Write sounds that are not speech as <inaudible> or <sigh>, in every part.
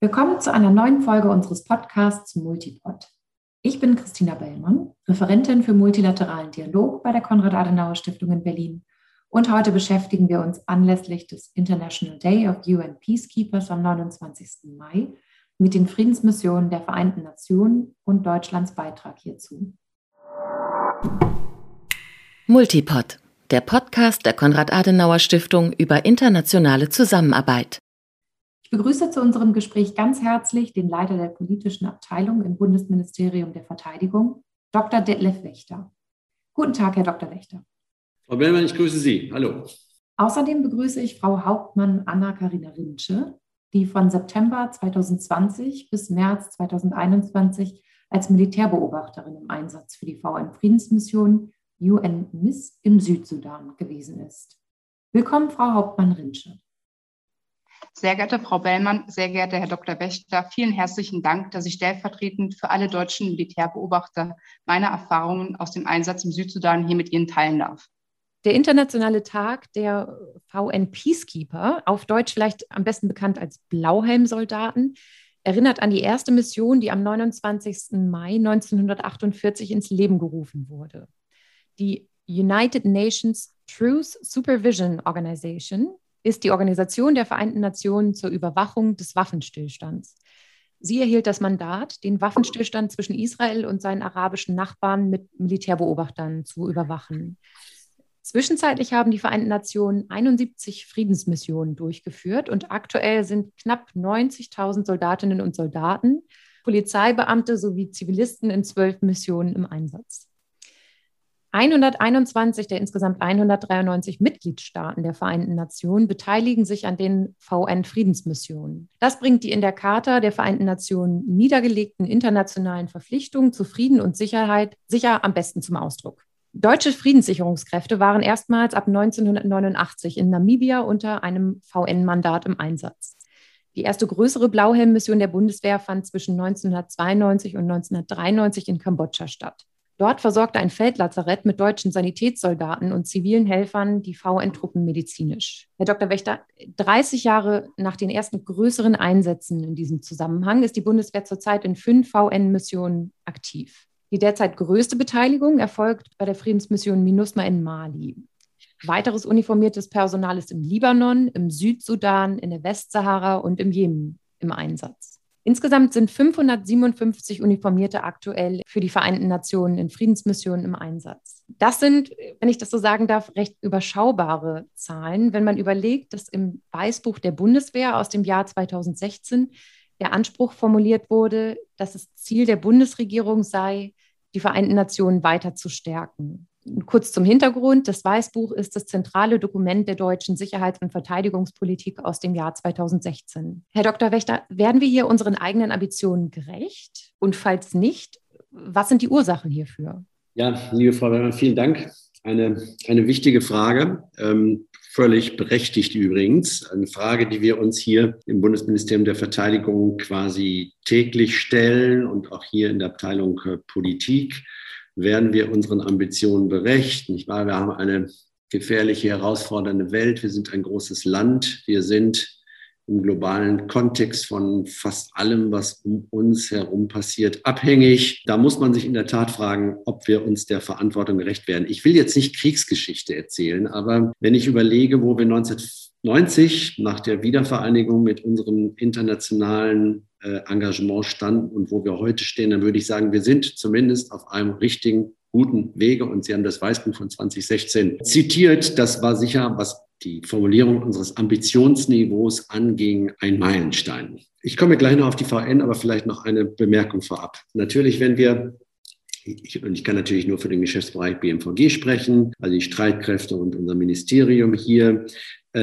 Willkommen zu einer neuen Folge unseres Podcasts Multipod. Ich bin Christina Bellmann, Referentin für multilateralen Dialog bei der Konrad-Adenauer-Stiftung in Berlin. Und heute beschäftigen wir uns anlässlich des International Day of UN Peacekeepers am 29. Mai mit den Friedensmissionen der Vereinten Nationen und Deutschlands Beitrag hierzu. Multipod, der Podcast der Konrad-Adenauer-Stiftung über internationale Zusammenarbeit. Ich begrüße zu unserem Gespräch ganz herzlich den Leiter der politischen Abteilung im Bundesministerium der Verteidigung, Dr. Detlef Wächter. Guten Tag, Herr Dr. Wächter. Frau Bellmann, ich grüße Sie. Hallo. Außerdem begrüße ich Frau Hauptmann Anna-Karina Rinsche, die von September 2020 bis März 2021 als Militärbeobachterin im Einsatz für die VN-Friedensmission UN-MIS im Südsudan gewesen ist. Willkommen, Frau Hauptmann-Rinsche. Sehr geehrte Frau Bellmann, sehr geehrter Herr Dr. Wächter, vielen herzlichen Dank, dass ich stellvertretend für alle deutschen Militärbeobachter meine Erfahrungen aus dem Einsatz im Südsudan hier mit Ihnen teilen darf. Der internationale Tag der VN Peacekeeper, auf Deutsch vielleicht am besten bekannt als Blauhelmsoldaten, erinnert an die erste Mission, die am 29. Mai 1948 ins Leben gerufen wurde. Die United Nations Truth Supervision Organization ist die Organisation der Vereinten Nationen zur Überwachung des Waffenstillstands. Sie erhielt das Mandat, den Waffenstillstand zwischen Israel und seinen arabischen Nachbarn mit Militärbeobachtern zu überwachen. Zwischenzeitlich haben die Vereinten Nationen 71 Friedensmissionen durchgeführt und aktuell sind knapp 90.000 Soldatinnen und Soldaten, Polizeibeamte sowie Zivilisten in zwölf Missionen im Einsatz. 121 der insgesamt 193 Mitgliedstaaten der Vereinten Nationen beteiligen sich an den VN-Friedensmissionen. Das bringt die in der Charta der Vereinten Nationen niedergelegten internationalen Verpflichtungen zu Frieden und Sicherheit sicher am besten zum Ausdruck. Deutsche Friedenssicherungskräfte waren erstmals ab 1989 in Namibia unter einem VN-Mandat im Einsatz. Die erste größere Blauhelm-Mission der Bundeswehr fand zwischen 1992 und 1993 in Kambodscha statt. Dort versorgte ein Feldlazarett mit deutschen Sanitätssoldaten und zivilen Helfern die VN-Truppen medizinisch. Herr Dr. Wächter, 30 Jahre nach den ersten größeren Einsätzen in diesem Zusammenhang ist die Bundeswehr zurzeit in fünf VN-Missionen aktiv. Die derzeit größte Beteiligung erfolgt bei der Friedensmission MINUSMA in Mali. Weiteres uniformiertes Personal ist im Libanon, im Südsudan, in der Westsahara und im Jemen im Einsatz. Insgesamt sind 557 Uniformierte aktuell für die Vereinten Nationen in Friedensmissionen im Einsatz. Das sind, wenn ich das so sagen darf, recht überschaubare Zahlen, wenn man überlegt, dass im Weißbuch der Bundeswehr aus dem Jahr 2016 der Anspruch formuliert wurde, dass es Ziel der Bundesregierung sei, die Vereinten Nationen weiter zu stärken. Kurz zum Hintergrund. Das Weißbuch ist das zentrale Dokument der deutschen Sicherheits- und Verteidigungspolitik aus dem Jahr 2016. Herr Dr. Wächter, werden wir hier unseren eigenen Ambitionen gerecht? Und falls nicht, was sind die Ursachen hierfür? Ja, liebe Frau Werner, vielen Dank. Eine, eine wichtige Frage, ähm, völlig berechtigt übrigens. Eine Frage, die wir uns hier im Bundesministerium der Verteidigung quasi täglich stellen und auch hier in der Abteilung äh, Politik werden wir unseren Ambitionen gerecht. Nicht wahr? Wir haben eine gefährliche, herausfordernde Welt. Wir sind ein großes Land. Wir sind im globalen Kontext von fast allem, was um uns herum passiert, abhängig. Da muss man sich in der Tat fragen, ob wir uns der Verantwortung gerecht werden. Ich will jetzt nicht Kriegsgeschichte erzählen, aber wenn ich überlege, wo wir 1990 nach der Wiedervereinigung mit unserem internationalen Engagement standen und wo wir heute stehen, dann würde ich sagen, wir sind zumindest auf einem richtigen, guten Wege. Und Sie haben das Weißbuch von 2016 zitiert. Das war sicher, was die Formulierung unseres Ambitionsniveaus anging, ein Meilenstein. Ich komme gleich noch auf die VN, aber vielleicht noch eine Bemerkung vorab. Natürlich, wenn wir ich, und ich kann natürlich nur für den Geschäftsbereich BMVG sprechen, also die Streitkräfte und unser Ministerium hier.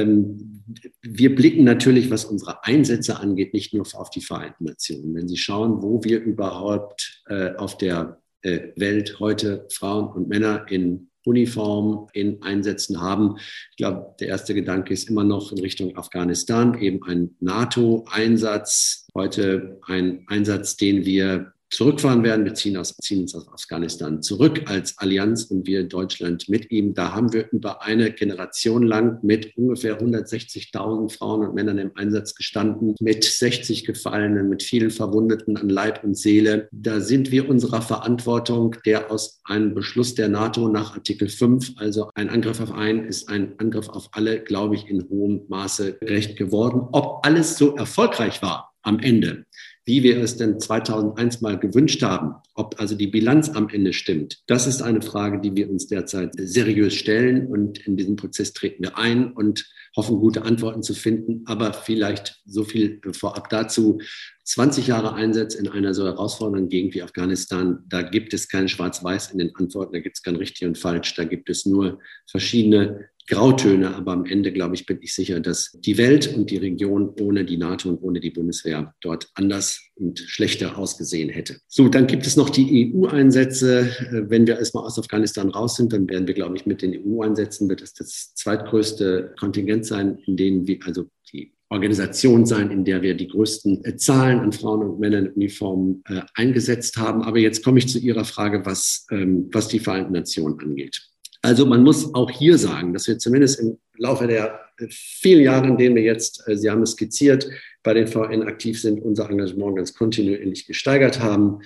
Ähm, wir blicken natürlich, was unsere Einsätze angeht, nicht nur auf die Vereinten Nationen. Wenn Sie schauen, wo wir überhaupt äh, auf der äh, Welt heute Frauen und Männer in Uniform in Einsätzen haben. Ich glaube, der erste Gedanke ist immer noch in Richtung Afghanistan, eben ein NATO-Einsatz. Heute ein Einsatz, den wir zurückfahren werden. Wir ziehen, aus, ziehen uns aus Afghanistan zurück als Allianz und wir in Deutschland mit ihm. Da haben wir über eine Generation lang mit ungefähr 160.000 Frauen und Männern im Einsatz gestanden, mit 60 Gefallenen, mit vielen Verwundeten an Leib und Seele. Da sind wir unserer Verantwortung, der aus einem Beschluss der NATO nach Artikel 5, also ein Angriff auf einen, ist ein Angriff auf alle, glaube ich, in hohem Maße gerecht geworden. Ob alles so erfolgreich war am Ende, wie wir es denn 2001 mal gewünscht haben, ob also die Bilanz am Ende stimmt, das ist eine Frage, die wir uns derzeit seriös stellen. Und in diesem Prozess treten wir ein und hoffen, gute Antworten zu finden. Aber vielleicht so viel vorab dazu. 20 Jahre Einsatz in einer so herausfordernden Gegend wie Afghanistan, da gibt es kein Schwarz-Weiß in den Antworten, da gibt es kein richtig und falsch, da gibt es nur verschiedene Grautöne, aber am Ende, glaube ich, bin ich sicher, dass die Welt und die Region ohne die NATO und ohne die Bundeswehr dort anders und schlechter ausgesehen hätte. So, dann gibt es noch die EU-Einsätze. Äh, wenn wir erstmal aus Afghanistan raus sind, dann werden wir, glaube ich, mit den EU-Einsätzen, wird es das zweitgrößte Kontingent sein, in denen wir, also die Organisation sein, in der wir die größten äh, Zahlen an Frauen und Männern in Uniformen äh, eingesetzt haben. Aber jetzt komme ich zu Ihrer Frage, was, ähm, was die Vereinten Nationen angeht. Also man muss auch hier sagen, dass wir zumindest im Laufe der vielen Jahre, in denen wir jetzt, äh, Sie haben es skizziert, bei den VN aktiv sind, unser Engagement ganz kontinuierlich gesteigert haben.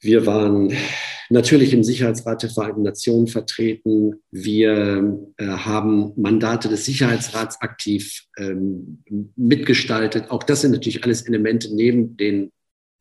Wir waren natürlich im Sicherheitsrat der Vereinten Nationen vertreten. Wir äh, haben Mandate des Sicherheitsrats aktiv ähm, mitgestaltet. Auch das sind natürlich alles Elemente neben den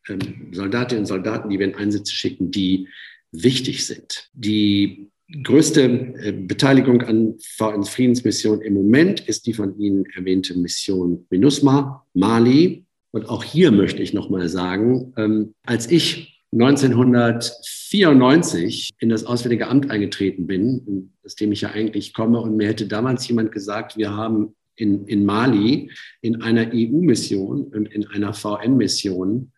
ähm, Soldatinnen und Soldaten, die wir in Einsätze schicken, die wichtig sind. Die größte äh, Beteiligung an VN-Friedensmissionen im Moment ist die von Ihnen erwähnte Mission MINUSMA, Mali. Und auch hier möchte ich nochmal sagen, ähm, als ich 1994 in das Auswärtige Amt eingetreten bin, aus dem ich ja eigentlich komme, und mir hätte damals jemand gesagt, wir haben in, in Mali in einer EU-Mission und in einer VN-Mission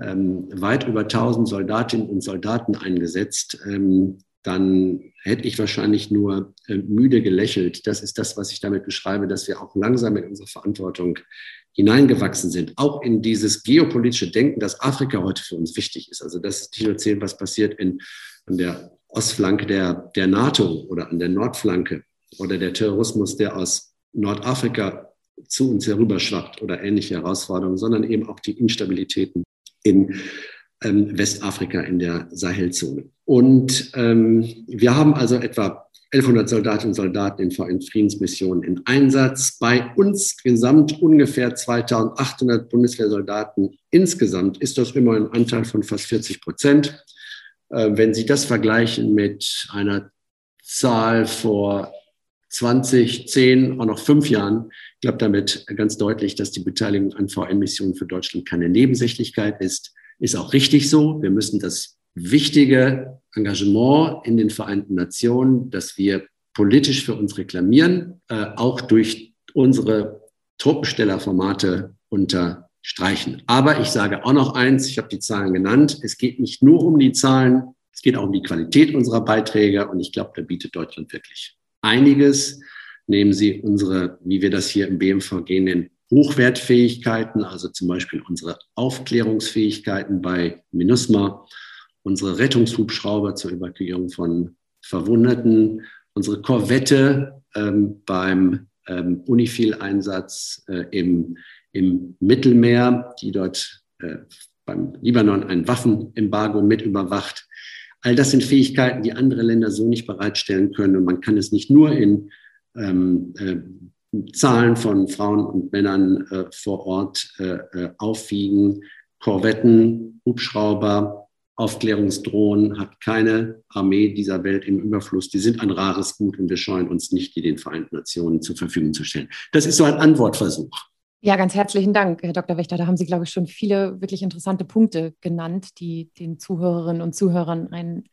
ähm, weit über 1000 Soldatinnen und Soldaten eingesetzt. Ähm, dann hätte ich wahrscheinlich nur äh, müde gelächelt. Das ist das, was ich damit beschreibe, dass wir auch langsam in unsere Verantwortung hineingewachsen sind, auch in dieses geopolitische Denken, dass Afrika heute für uns wichtig ist. Also das ist nicht nur erzählen, was passiert in, an der Ostflanke der, der NATO oder an der Nordflanke oder der Terrorismus, der aus Nordafrika zu uns herüberschwappt oder ähnliche Herausforderungen, sondern eben auch die Instabilitäten in ähm, Westafrika in der Sahelzone. Und ähm, wir haben also etwa 1100 Soldatinnen und Soldaten in VN-Friedensmissionen in Einsatz. Bei uns gesamt ungefähr 2800 Bundeswehrsoldaten. Insgesamt ist das immer ein Anteil von fast 40 Prozent. Äh, wenn Sie das vergleichen mit einer Zahl vor 20, 10, auch noch fünf Jahren, ich damit ganz deutlich, dass die Beteiligung an VN-Missionen für Deutschland keine Nebensächlichkeit ist. Ist auch richtig so. Wir müssen das wichtige Engagement in den Vereinten Nationen, das wir politisch für uns reklamieren, äh, auch durch unsere Truppenstellerformate unterstreichen. Aber ich sage auch noch eins, ich habe die Zahlen genannt, es geht nicht nur um die Zahlen, es geht auch um die Qualität unserer Beiträge und ich glaube, da bietet Deutschland wirklich einiges. Nehmen Sie unsere, wie wir das hier im BMVG nennen, Hochwertfähigkeiten, also zum Beispiel unsere Aufklärungsfähigkeiten bei MINUSMA, unsere Rettungshubschrauber zur Evakuierung von Verwundeten, unsere Korvette ähm, beim ähm, Unifil-Einsatz äh, im, im Mittelmeer, die dort äh, beim Libanon ein Waffenembargo mit überwacht. All das sind Fähigkeiten, die andere Länder so nicht bereitstellen können. Und man kann es nicht nur in ähm, äh, Zahlen von Frauen und Männern äh, vor Ort äh, äh, aufwiegen. Korvetten, Hubschrauber, Aufklärungsdrohnen hat keine Armee dieser Welt im Überfluss. Die sind ein rares Gut und wir scheuen uns nicht, die den Vereinten Nationen zur Verfügung zu stellen. Das ist so ein Antwortversuch. Ja, ganz herzlichen Dank, Herr Dr. Wächter. Da haben Sie, glaube ich, schon viele wirklich interessante Punkte genannt, die den Zuhörerinnen und Zuhörern ein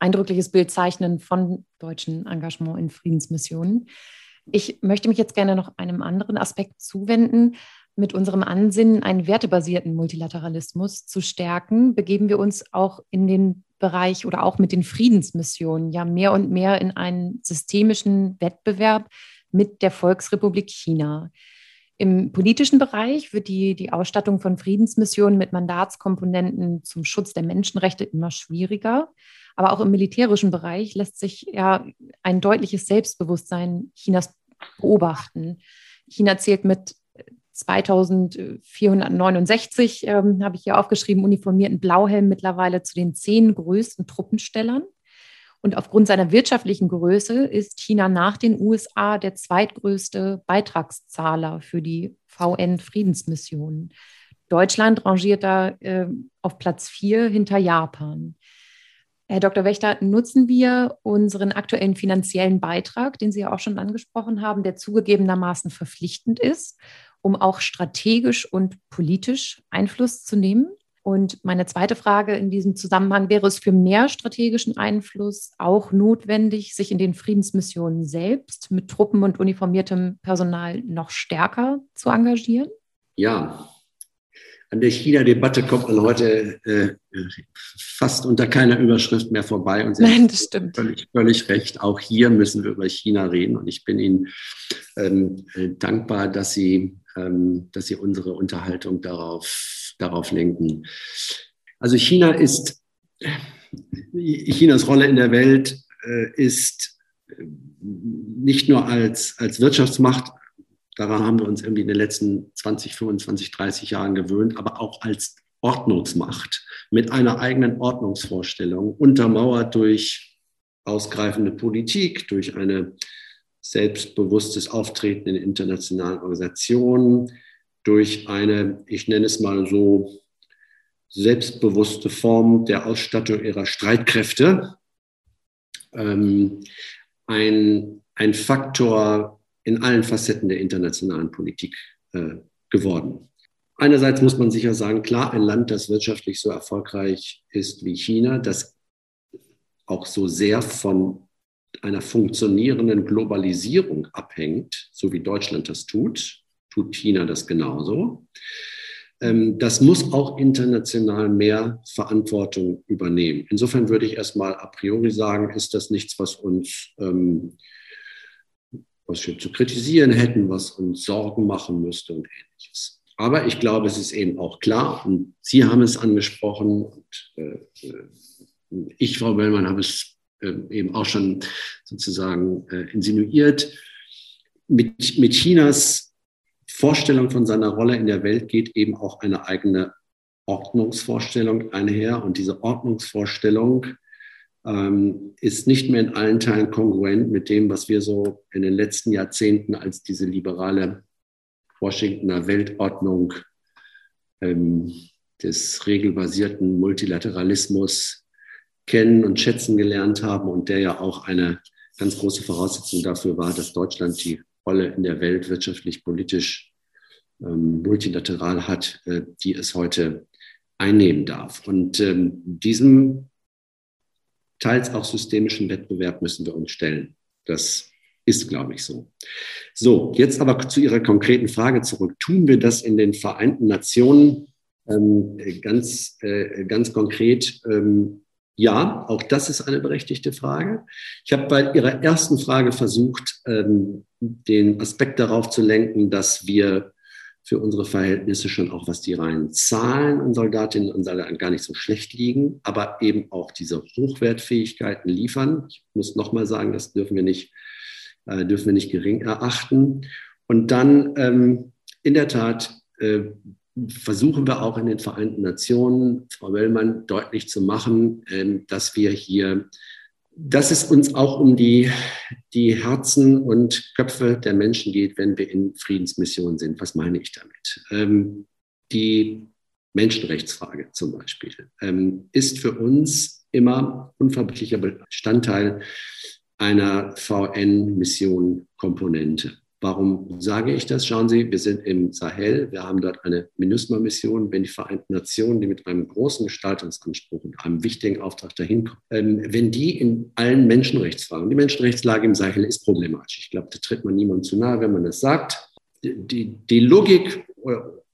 eindrückliches Bild zeichnen von deutschen Engagement in Friedensmissionen. Ich möchte mich jetzt gerne noch einem anderen Aspekt zuwenden. Mit unserem Ansinnen, einen wertebasierten Multilateralismus zu stärken, begeben wir uns auch in den Bereich oder auch mit den Friedensmissionen ja mehr und mehr in einen systemischen Wettbewerb mit der Volksrepublik China. Im politischen Bereich wird die, die Ausstattung von Friedensmissionen mit Mandatskomponenten zum Schutz der Menschenrechte immer schwieriger. Aber auch im militärischen Bereich lässt sich ja ein deutliches Selbstbewusstsein Chinas beobachten. China zählt mit 2469, ähm, habe ich hier aufgeschrieben, uniformierten Blauhelm mittlerweile zu den zehn größten Truppenstellern. Und aufgrund seiner wirtschaftlichen Größe ist China nach den USA der zweitgrößte Beitragszahler für die VN-Friedensmission. Deutschland rangiert da äh, auf Platz vier hinter Japan. Herr Dr. Wächter, nutzen wir unseren aktuellen finanziellen Beitrag, den Sie ja auch schon angesprochen haben, der zugegebenermaßen verpflichtend ist, um auch strategisch und politisch Einfluss zu nehmen? Und meine zweite Frage in diesem Zusammenhang wäre es für mehr strategischen Einfluss auch notwendig, sich in den Friedensmissionen selbst mit Truppen und uniformiertem Personal noch stärker zu engagieren? Ja, an der China-Debatte kommt man heute äh, fast unter keiner Überschrift mehr vorbei. Und Sie Nein, das stimmt. Völlig, völlig recht. Auch hier müssen wir über China reden. Und ich bin Ihnen ähm, dankbar, dass Sie, ähm, dass Sie unsere Unterhaltung darauf, darauf lenken. Also China ist, Chinas Rolle in der Welt äh, ist nicht nur als, als Wirtschaftsmacht Daran haben wir uns irgendwie in den letzten 20, 25, 30 Jahren gewöhnt, aber auch als Ordnungsmacht mit einer eigenen Ordnungsvorstellung, untermauert durch ausgreifende Politik, durch ein selbstbewusstes Auftreten in internationalen Organisationen, durch eine, ich nenne es mal so, selbstbewusste Form der Ausstattung ihrer Streitkräfte. Ähm, ein, ein Faktor in allen Facetten der internationalen Politik äh, geworden. Einerseits muss man sicher sagen, klar, ein Land, das wirtschaftlich so erfolgreich ist wie China, das auch so sehr von einer funktionierenden Globalisierung abhängt, so wie Deutschland das tut, tut China das genauso. Ähm, das muss auch international mehr Verantwortung übernehmen. Insofern würde ich erstmal a priori sagen, ist das nichts, was uns ähm, was wir zu kritisieren hätten, was uns Sorgen machen müsste und ähnliches. Aber ich glaube, es ist eben auch klar, und Sie haben es angesprochen, und äh, ich, Frau Bellmann, habe es äh, eben auch schon sozusagen äh, insinuiert, mit, mit Chinas Vorstellung von seiner Rolle in der Welt geht eben auch eine eigene Ordnungsvorstellung einher. Und diese Ordnungsvorstellung ähm, ist nicht mehr in allen Teilen kongruent mit dem, was wir so in den letzten Jahrzehnten als diese liberale Washingtoner Weltordnung ähm, des regelbasierten Multilateralismus kennen und schätzen gelernt haben und der ja auch eine ganz große Voraussetzung dafür war, dass Deutschland die Rolle in der Welt wirtschaftlich, politisch, ähm, multilateral hat, äh, die es heute einnehmen darf. Und ähm, diesem teils auch systemischen Wettbewerb müssen wir uns stellen. Das ist, glaube ich, so. So, jetzt aber zu Ihrer konkreten Frage zurück. Tun wir das in den Vereinten Nationen ähm, ganz, äh, ganz konkret? Ähm, ja, auch das ist eine berechtigte Frage. Ich habe bei Ihrer ersten Frage versucht, ähm, den Aspekt darauf zu lenken, dass wir für unsere Verhältnisse schon auch, was die reinen Zahlen an Soldatinnen und Soldaten gar nicht so schlecht liegen, aber eben auch diese Hochwertfähigkeiten liefern. Ich muss nochmal sagen, das dürfen wir nicht, äh, dürfen wir nicht gering erachten. Und dann ähm, in der Tat äh, versuchen wir auch in den Vereinten Nationen, Frau Wellmann, deutlich zu machen, äh, dass wir hier dass es uns auch um die, die Herzen und Köpfe der Menschen geht, wenn wir in Friedensmissionen sind. Was meine ich damit? Ähm, die Menschenrechtsfrage zum Beispiel ähm, ist für uns immer unverbindlicher Bestandteil einer VN-Mission-Komponente. Warum sage ich das? Schauen Sie, wir sind im Sahel, wir haben dort eine MINUSMA-Mission. Wenn die Vereinten Nationen, die mit einem großen Gestaltungsanspruch und einem wichtigen Auftrag dahin kommen, ähm, wenn die in allen Menschenrechtsfragen, die Menschenrechtslage im Sahel ist problematisch. Ich glaube, da tritt man niemand zu nahe, wenn man das sagt. Die, die Logik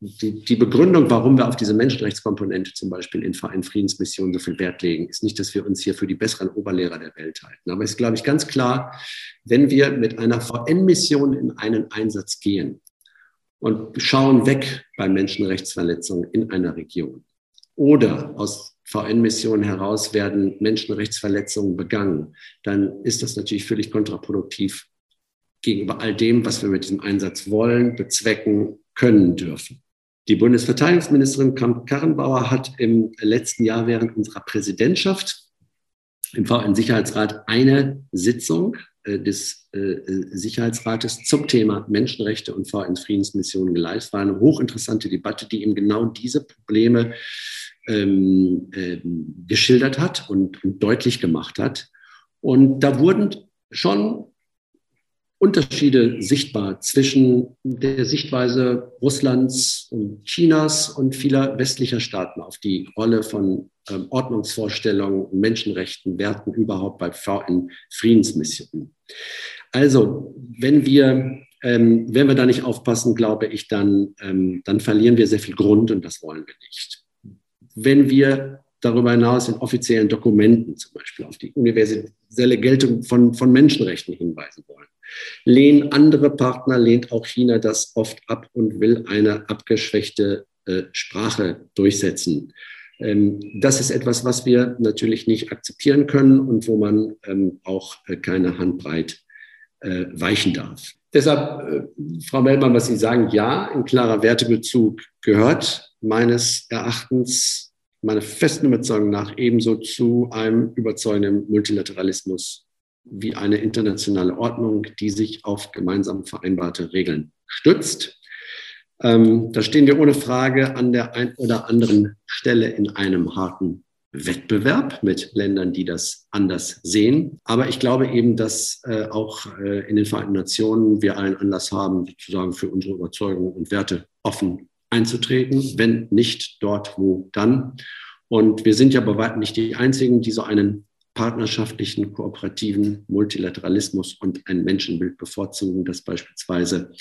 die, die Begründung, warum wir auf diese Menschenrechtskomponente zum Beispiel in Friedensmissionen so viel Wert legen, ist nicht, dass wir uns hier für die besseren Oberlehrer der Welt halten. Aber es ist, glaube ich, ganz klar, wenn wir mit einer VN-Mission in einen Einsatz gehen und schauen weg bei Menschenrechtsverletzungen in einer Region. Oder aus VN-Missionen heraus werden Menschenrechtsverletzungen begangen, dann ist das natürlich völlig kontraproduktiv gegenüber all dem, was wir mit diesem Einsatz wollen, bezwecken, können dürfen. Die Bundesverteidigungsministerin Kramp-Karrenbauer hat im letzten Jahr während unserer Präsidentschaft im VN-Sicherheitsrat eine Sitzung äh, des äh, Sicherheitsrates zum Thema Menschenrechte und VN-Friedensmissionen geleitet. Es war eine hochinteressante Debatte, die eben genau diese Probleme ähm, äh, geschildert hat und, und deutlich gemacht hat. Und da wurden schon Unterschiede sichtbar zwischen der Sichtweise Russlands und Chinas und vieler westlicher Staaten auf die Rolle von ähm, Ordnungsvorstellungen, Menschenrechten, Werten überhaupt bei VN-Friedensmissionen. Also, wenn wir, ähm, wenn wir da nicht aufpassen, glaube ich, dann, ähm, dann verlieren wir sehr viel Grund und das wollen wir nicht. Wenn wir darüber hinaus in offiziellen Dokumenten zum Beispiel auf die universelle Geltung von, von Menschenrechten hinweisen wollen, lehnen andere Partner, lehnt auch China das oft ab und will eine abgeschwächte äh, Sprache durchsetzen. Ähm, das ist etwas, was wir natürlich nicht akzeptieren können und wo man ähm, auch äh, keine Handbreit äh, weichen darf. Deshalb, äh, Frau Mellmann, was Sie sagen, ja, ein klarer Wertebezug gehört meines Erachtens, meiner festen Überzeugung nach ebenso zu einem überzeugenden Multilateralismus wie eine internationale Ordnung, die sich auf gemeinsam vereinbarte Regeln stützt. Ähm, da stehen wir ohne Frage an der einen oder anderen Stelle in einem harten Wettbewerb mit Ländern, die das anders sehen. Aber ich glaube eben, dass äh, auch äh, in den Vereinten Nationen wir allen Anlass haben, sozusagen für unsere Überzeugungen und Werte offen einzutreten. Wenn nicht dort, wo dann? Und wir sind ja bei weitem nicht die Einzigen, die so einen partnerschaftlichen, kooperativen Multilateralismus und ein Menschenbild bevorzugen, das beispielsweise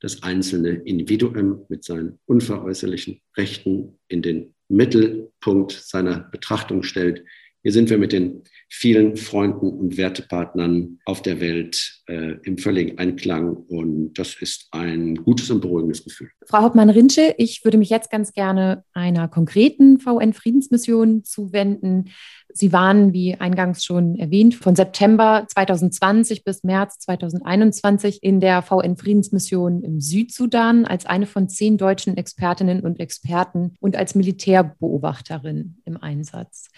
das einzelne Individuum mit seinen unveräußerlichen Rechten in den Mittelpunkt seiner Betrachtung stellt. Hier sind wir mit den vielen Freunden und Wertepartnern auf der Welt äh, im völligen Einklang. Und das ist ein gutes und beruhigendes Gefühl. Frau Hauptmann-Rinsche, ich würde mich jetzt ganz gerne einer konkreten VN-Friedensmission zuwenden. Sie waren, wie eingangs schon erwähnt, von September 2020 bis März 2021 in der VN-Friedensmission im Südsudan als eine von zehn deutschen Expertinnen und Experten und als Militärbeobachterin im Einsatz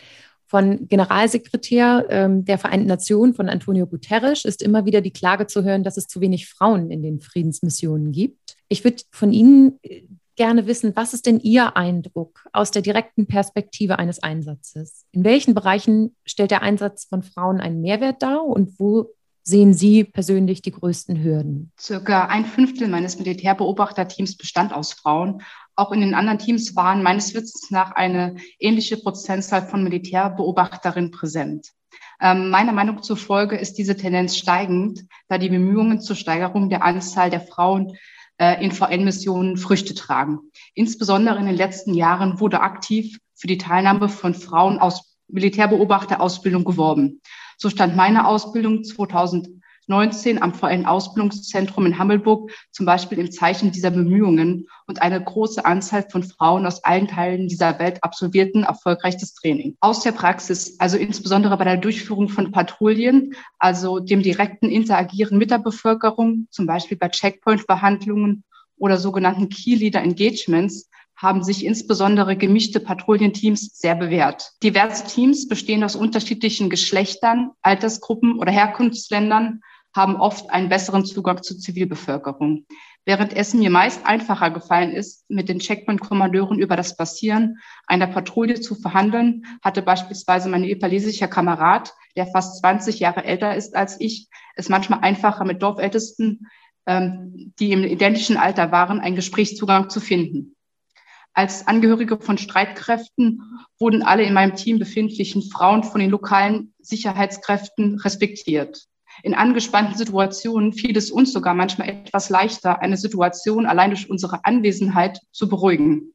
von Generalsekretär ähm, der Vereinten Nationen, von Antonio Guterres, ist immer wieder die Klage zu hören, dass es zu wenig Frauen in den Friedensmissionen gibt. Ich würde von Ihnen äh, gerne wissen, was ist denn Ihr Eindruck aus der direkten Perspektive eines Einsatzes? In welchen Bereichen stellt der Einsatz von Frauen einen Mehrwert dar und wo sehen Sie persönlich die größten Hürden? Circa ein Fünftel meines Militärbeobachterteams bestand aus Frauen auch in den anderen Teams waren meines Wissens nach eine ähnliche Prozentzahl von Militärbeobachterinnen präsent. Ähm, meiner Meinung zufolge ist diese Tendenz steigend, da die Bemühungen zur Steigerung der Anzahl der Frauen äh, in VN-Missionen Früchte tragen. Insbesondere in den letzten Jahren wurde aktiv für die Teilnahme von Frauen aus Militärbeobachterausbildung geworben. So stand meine Ausbildung 2000 19 am VN-Ausbildungszentrum in Hammelburg zum Beispiel im Zeichen dieser Bemühungen und eine große Anzahl von Frauen aus allen Teilen dieser Welt absolvierten erfolgreich das Training. Aus der Praxis, also insbesondere bei der Durchführung von Patrouillen, also dem direkten Interagieren mit der Bevölkerung, zum Beispiel bei Checkpoint-Behandlungen oder sogenannten Key Leader Engagements, haben sich insbesondere gemischte Patrouillenteams sehr bewährt. Diverse Teams bestehen aus unterschiedlichen Geschlechtern, Altersgruppen oder Herkunftsländern, haben oft einen besseren Zugang zur Zivilbevölkerung. Während es mir meist einfacher gefallen ist, mit den Checkpoint-Kommandeuren über das Passieren einer Patrouille zu verhandeln, hatte beispielsweise mein nepalesischer Kamerad, der fast 20 Jahre älter ist als ich, es manchmal einfacher mit Dorfältesten, ähm, die im identischen Alter waren, einen Gesprächszugang zu finden. Als Angehörige von Streitkräften wurden alle in meinem Team befindlichen Frauen von den lokalen Sicherheitskräften respektiert. In angespannten Situationen fiel es uns sogar manchmal etwas leichter, eine Situation allein durch unsere Anwesenheit zu beruhigen.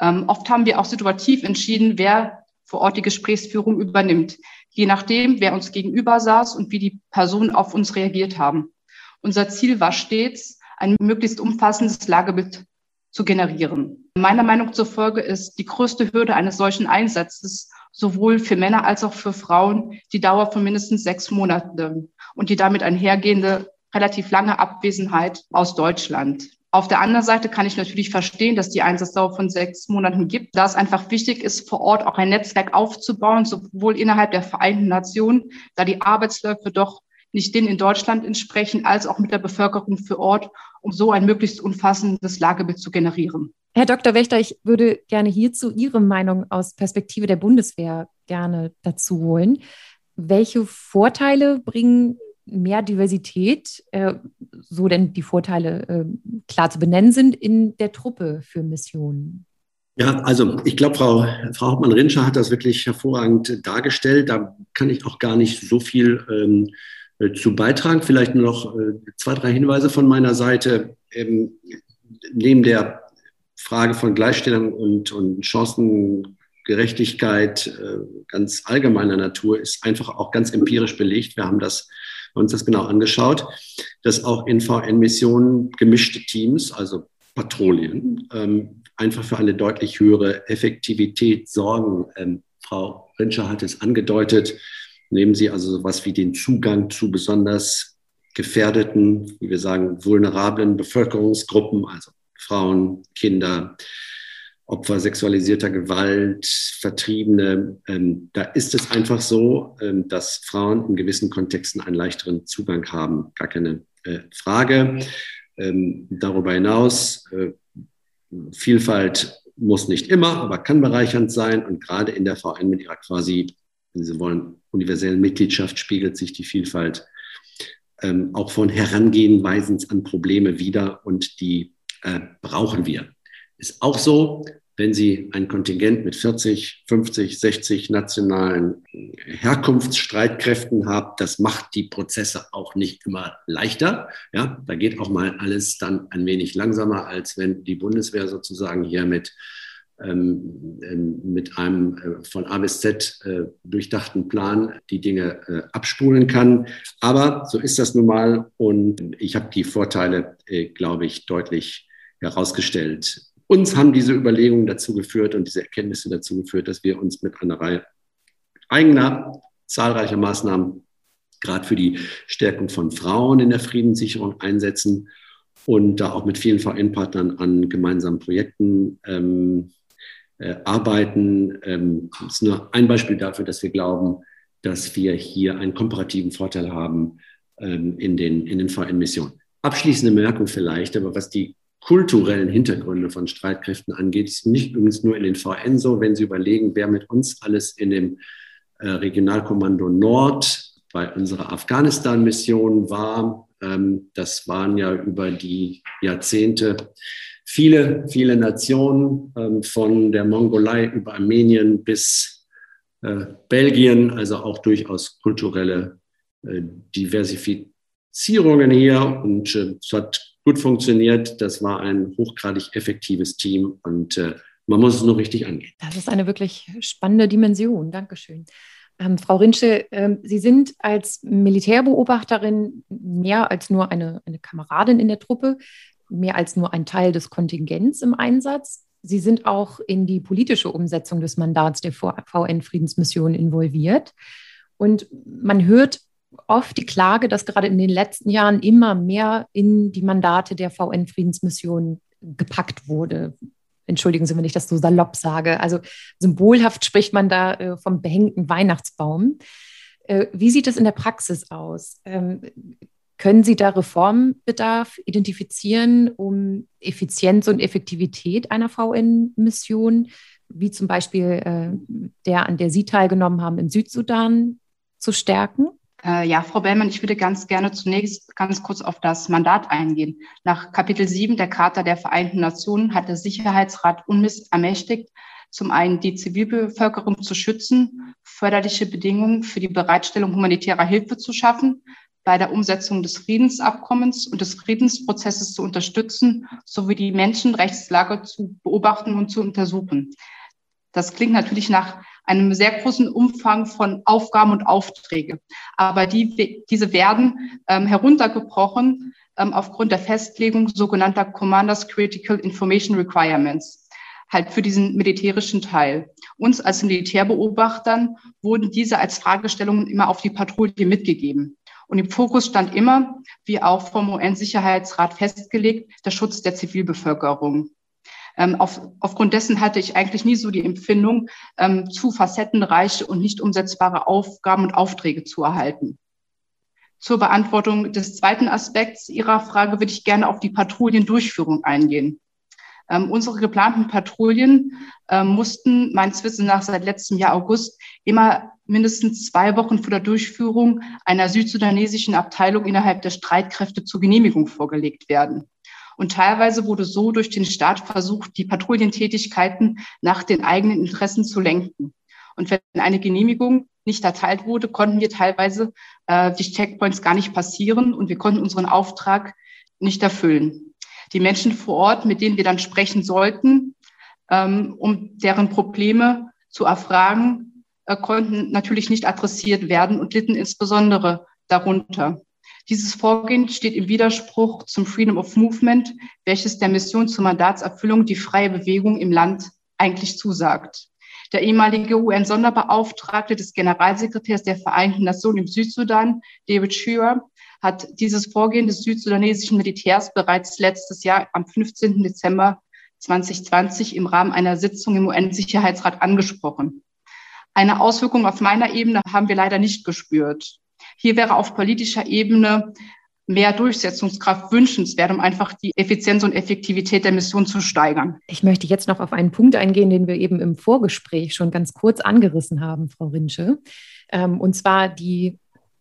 Ähm, oft haben wir auch situativ entschieden, wer vor Ort die Gesprächsführung übernimmt, je nachdem, wer uns gegenüber saß und wie die Personen auf uns reagiert haben. Unser Ziel war stets, ein möglichst umfassendes Lagebild zu generieren. Meiner Meinung zufolge ist die größte Hürde eines solchen Einsatzes sowohl für Männer als auch für Frauen die Dauer von mindestens sechs Monaten und die damit einhergehende relativ lange Abwesenheit aus Deutschland. Auf der anderen Seite kann ich natürlich verstehen, dass die Einsatzdauer von sechs Monaten gibt, da es einfach wichtig ist, vor Ort auch ein Netzwerk aufzubauen, sowohl innerhalb der Vereinten Nationen, da die Arbeitsläufe doch nicht denen in Deutschland entsprechen, als auch mit der Bevölkerung für Ort, um so ein möglichst umfassendes Lagebild zu generieren. Herr Dr. Wächter, ich würde gerne hierzu Ihre Meinung aus Perspektive der Bundeswehr gerne dazu holen. Welche Vorteile bringen mehr Diversität, äh, so denn die Vorteile äh, klar zu benennen sind, in der Truppe für Missionen? Ja, also ich glaube, Frau, Frau Hauptmann-Rinscher hat das wirklich hervorragend dargestellt. Da kann ich auch gar nicht so viel ähm, äh, zu beitragen. Vielleicht nur noch äh, zwei, drei Hinweise von meiner Seite. Ähm, neben der Frage von Gleichstellung und, und Chancengerechtigkeit äh, ganz allgemeiner Natur ist einfach auch ganz empirisch belegt. Wir haben das uns das genau angeschaut, dass auch in VN-Missionen gemischte Teams, also Patrouillen, ähm, einfach für eine deutlich höhere Effektivität sorgen. Ähm, Frau Rinscher hat es angedeutet, Nehmen Sie also sowas wie den Zugang zu besonders gefährdeten, wie wir sagen, vulnerablen Bevölkerungsgruppen, also Frauen, Kinder, Opfer sexualisierter Gewalt, Vertriebene. Ähm, da ist es einfach so, ähm, dass Frauen in gewissen Kontexten einen leichteren Zugang haben. Gar keine äh, Frage. Ähm, darüber hinaus, äh, Vielfalt muss nicht immer, aber kann bereichernd sein. Und gerade in der VN mit ihrer quasi wenn Sie wollen, universellen Mitgliedschaft spiegelt sich die Vielfalt ähm, auch von Herangehenweisen an Probleme wieder und die äh, brauchen wir. Ist auch so, wenn Sie ein Kontingent mit 40, 50, 60 nationalen Herkunftsstreitkräften haben, das macht die Prozesse auch nicht immer leichter. Ja, da geht auch mal alles dann ein wenig langsamer, als wenn die Bundeswehr sozusagen hier mit ähm, ähm, mit einem äh, von A bis Z äh, durchdachten Plan die Dinge äh, abspulen kann. Aber so ist das nun mal und ich habe die Vorteile, äh, glaube ich, deutlich herausgestellt. Uns haben diese Überlegungen dazu geführt und diese Erkenntnisse dazu geführt, dass wir uns mit einer Reihe eigener, zahlreicher Maßnahmen gerade für die Stärkung von Frauen in der Friedenssicherung einsetzen und da auch mit vielen VN-Partnern an gemeinsamen Projekten ähm, äh, arbeiten. Ähm, das ist nur ein Beispiel dafür, dass wir glauben, dass wir hier einen komparativen Vorteil haben ähm, in den, in den VN-Missionen. Abschließende Bemerkung vielleicht, aber was die kulturellen Hintergründe von Streitkräften angeht, ist nicht übrigens nur in den VN so, wenn Sie überlegen, wer mit uns alles in dem äh, Regionalkommando Nord bei unserer Afghanistan-Mission war. Ähm, das waren ja über die Jahrzehnte viele, viele Nationen, ähm, von der Mongolei über Armenien bis äh, Belgien, also auch durchaus kulturelle äh, Diversifizierungen hier. Und es hat gut funktioniert. Das war ein hochgradig effektives Team und äh, man muss es nur richtig angehen. Das ist eine wirklich spannende Dimension. Dankeschön. Ähm, Frau Rinsche, ähm, Sie sind als Militärbeobachterin mehr als nur eine, eine Kameradin in der Truppe mehr als nur ein Teil des Kontingents im Einsatz. Sie sind auch in die politische Umsetzung des Mandats der VN-Friedensmission involviert. Und man hört oft die Klage, dass gerade in den letzten Jahren immer mehr in die Mandate der VN-Friedensmission gepackt wurde. Entschuldigen Sie, wenn ich das so salopp sage. Also symbolhaft spricht man da äh, vom behängten Weihnachtsbaum. Äh, wie sieht es in der Praxis aus? Ähm, können Sie da Reformbedarf identifizieren, um Effizienz und Effektivität einer VN-Mission, wie zum Beispiel äh, der, an der Sie teilgenommen haben, im Südsudan, zu stärken? Äh, ja, Frau Bellmann, ich würde ganz gerne zunächst ganz kurz auf das Mandat eingehen. Nach Kapitel 7 der Charta der Vereinten Nationen hat der Sicherheitsrat UNMISS ermächtigt, zum einen die Zivilbevölkerung zu schützen, förderliche Bedingungen für die Bereitstellung humanitärer Hilfe zu schaffen, bei der Umsetzung des Friedensabkommens und des Friedensprozesses zu unterstützen, sowie die Menschenrechtslage zu beobachten und zu untersuchen. Das klingt natürlich nach einem sehr großen Umfang von Aufgaben und Aufträge. Aber die, diese werden ähm, heruntergebrochen ähm, aufgrund der Festlegung sogenannter Commanders Critical Information Requirements, halt für diesen militärischen Teil. Uns als Militärbeobachtern wurden diese als Fragestellungen immer auf die Patrouille mitgegeben. Und im Fokus stand immer, wie auch vom UN-Sicherheitsrat festgelegt, der Schutz der Zivilbevölkerung. Ähm, auf, aufgrund dessen hatte ich eigentlich nie so die Empfindung, ähm, zu facettenreiche und nicht umsetzbare Aufgaben und Aufträge zu erhalten. Zur Beantwortung des zweiten Aspekts Ihrer Frage würde ich gerne auf die Patrouillen-Durchführung eingehen. Ähm, unsere geplanten Patrouillen ähm, mussten meines Wissens nach seit letztem Jahr August immer mindestens zwei Wochen vor der Durchführung einer südsudanesischen Abteilung innerhalb der Streitkräfte zur Genehmigung vorgelegt werden. Und teilweise wurde so durch den Staat versucht, die Patrouillentätigkeiten nach den eigenen Interessen zu lenken. Und wenn eine Genehmigung nicht erteilt wurde, konnten wir teilweise äh, die Checkpoints gar nicht passieren und wir konnten unseren Auftrag nicht erfüllen. Die Menschen vor Ort, mit denen wir dann sprechen sollten, ähm, um deren Probleme zu erfragen, äh, konnten natürlich nicht adressiert werden und litten insbesondere darunter. Dieses Vorgehen steht im Widerspruch zum Freedom of Movement, welches der Mission zur Mandatserfüllung die freie Bewegung im Land eigentlich zusagt. Der ehemalige UN-Sonderbeauftragte des Generalsekretärs der Vereinten Nationen im Südsudan, David Shearer, hat dieses Vorgehen des südsudanesischen Militärs bereits letztes Jahr am 15. Dezember 2020 im Rahmen einer Sitzung im UN-Sicherheitsrat angesprochen. Eine Auswirkung auf meiner Ebene haben wir leider nicht gespürt. Hier wäre auf politischer Ebene mehr Durchsetzungskraft wünschenswert, um einfach die Effizienz und Effektivität der Mission zu steigern. Ich möchte jetzt noch auf einen Punkt eingehen, den wir eben im Vorgespräch schon ganz kurz angerissen haben, Frau Rinsche. Ähm, und zwar die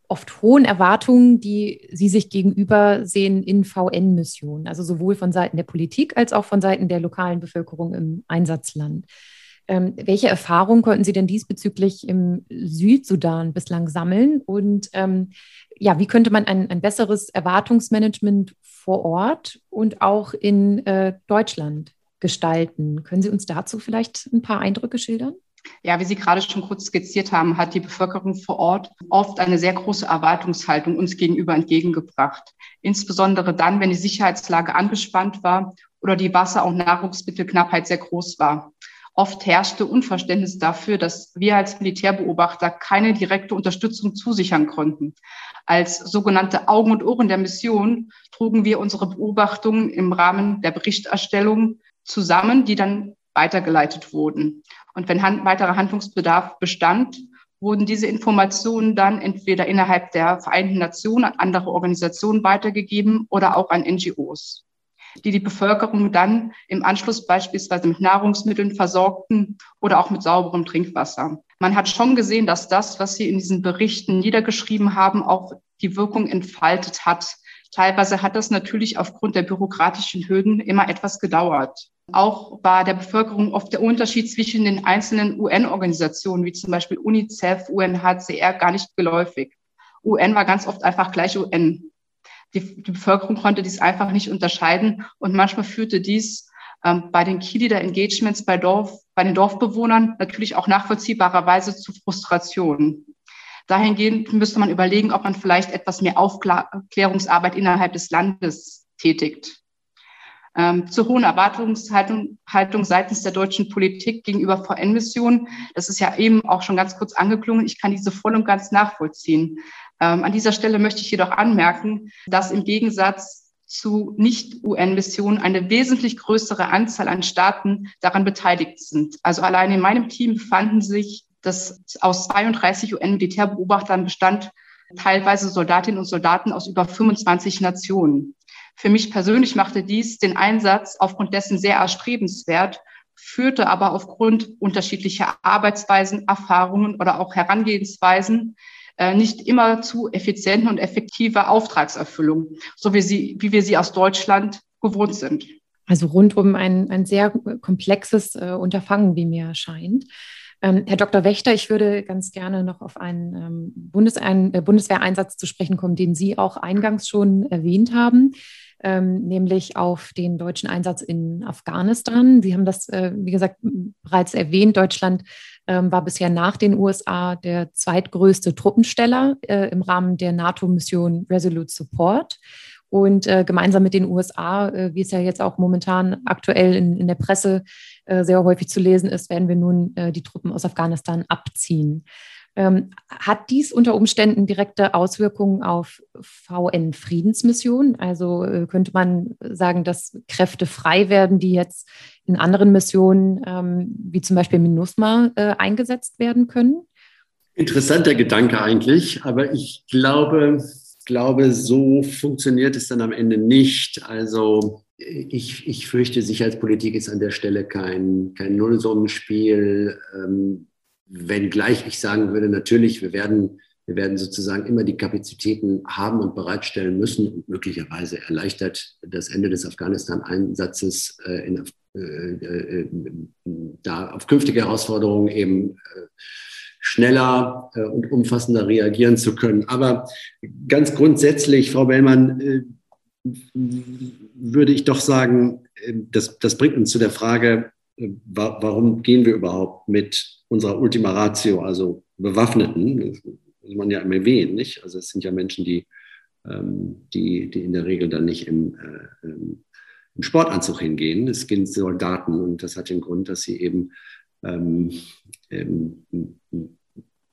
oft hohen Erwartungen, die Sie sich gegenüber sehen in VN-Missionen, also sowohl von Seiten der Politik als auch von Seiten der lokalen Bevölkerung im Einsatzland. Ähm, welche Erfahrungen konnten Sie denn diesbezüglich im Südsudan bislang sammeln? Und ähm, ja, wie könnte man ein, ein, besseres Erwartungsmanagement vor Ort und auch in äh, Deutschland gestalten? Können Sie uns dazu vielleicht ein paar Eindrücke schildern? Ja, wie Sie gerade schon kurz skizziert haben, hat die Bevölkerung vor Ort oft eine sehr große Erwartungshaltung uns gegenüber entgegengebracht. Insbesondere dann, wenn die Sicherheitslage angespannt war oder die Wasser- und Nahrungsmittelknappheit sehr groß war. Oft herrschte Unverständnis dafür, dass wir als Militärbeobachter keine direkte Unterstützung zusichern konnten. Als sogenannte Augen und Ohren der Mission trugen wir unsere Beobachtungen im Rahmen der Berichterstellung zusammen, die dann weitergeleitet wurden. Und wenn hand weiterer Handlungsbedarf bestand, wurden diese Informationen dann entweder innerhalb der Vereinten Nationen an andere Organisationen weitergegeben oder auch an NGOs die die Bevölkerung dann im Anschluss beispielsweise mit Nahrungsmitteln versorgten oder auch mit sauberem Trinkwasser. Man hat schon gesehen, dass das, was Sie in diesen Berichten niedergeschrieben haben, auch die Wirkung entfaltet hat. Teilweise hat das natürlich aufgrund der bürokratischen Hürden immer etwas gedauert. Auch war der Bevölkerung oft der Unterschied zwischen den einzelnen UN-Organisationen, wie zum Beispiel UNICEF, UNHCR, gar nicht geläufig. UN war ganz oft einfach gleich UN die, die Bevölkerung konnte dies einfach nicht unterscheiden und manchmal führte dies ähm, bei den Key Leader Engagements bei Dorf, bei den Dorfbewohnern natürlich auch nachvollziehbarerweise zu Frustrationen. Dahingehend müsste man überlegen, ob man vielleicht etwas mehr Aufklärungsarbeit innerhalb des Landes tätigt. Ähm, zur hohen Erwartungshaltung Haltung seitens der deutschen Politik gegenüber VN-Missionen. Das ist ja eben auch schon ganz kurz angeklungen. Ich kann diese voll und ganz nachvollziehen. Ähm, an dieser Stelle möchte ich jedoch anmerken, dass im Gegensatz zu Nicht-UN-Missionen eine wesentlich größere Anzahl an Staaten daran beteiligt sind. Also allein in meinem Team befanden sich, das aus 32 UN-Militärbeobachtern bestand, teilweise Soldatinnen und Soldaten aus über 25 Nationen. Für mich persönlich machte dies den Einsatz aufgrund dessen sehr erstrebenswert, führte aber aufgrund unterschiedlicher Arbeitsweisen, Erfahrungen oder auch Herangehensweisen nicht immer zu effizienten und effektiver Auftragserfüllung, so wie, sie, wie wir sie aus Deutschland gewohnt sind. Also rundum ein, ein sehr komplexes äh, Unterfangen, wie mir scheint. Ähm, Herr Dr. Wächter, ich würde ganz gerne noch auf einen ähm, Bundes ein, äh, Bundeswehreinsatz zu sprechen kommen, den Sie auch eingangs schon erwähnt haben ähm, nämlich auf den deutschen Einsatz in Afghanistan. Sie haben das, äh, wie gesagt, bereits erwähnt. Deutschland ähm, war bisher nach den USA der zweitgrößte Truppensteller äh, im Rahmen der NATO-Mission Resolute Support. Und äh, gemeinsam mit den USA, äh, wie es ja jetzt auch momentan aktuell in, in der Presse äh, sehr häufig zu lesen ist, werden wir nun äh, die Truppen aus Afghanistan abziehen. Ähm, hat dies unter Umständen direkte Auswirkungen auf VN-Friedensmissionen? Also äh, könnte man sagen, dass Kräfte frei werden, die jetzt in anderen Missionen, ähm, wie zum Beispiel MINUSMA, äh, eingesetzt werden können? Interessanter Gedanke eigentlich, aber ich glaube, glaube, so funktioniert es dann am Ende nicht. Also ich, ich fürchte, Sicherheitspolitik ist an der Stelle kein, kein Nullsummenspiel. Ähm, wenngleich ich sagen würde, natürlich, wir werden, wir werden sozusagen immer die Kapazitäten haben und bereitstellen müssen und möglicherweise erleichtert das Ende des Afghanistan-Einsatzes äh, in, äh, äh, da auf künftige Herausforderungen eben äh, schneller äh, und umfassender reagieren zu können. Aber ganz grundsätzlich, Frau Bellmann, äh, würde ich doch sagen, äh, das, das bringt uns zu der Frage, äh, wa warum gehen wir überhaupt mit unserer Ultima Ratio, also Bewaffneten, muss man ja immer erwähnen, nicht? Also es sind ja Menschen, die, ähm, die, die in der Regel dann nicht im, äh, im Sportanzug hingehen. Es sind Soldaten und das hat den Grund, dass sie eben ähm, ähm,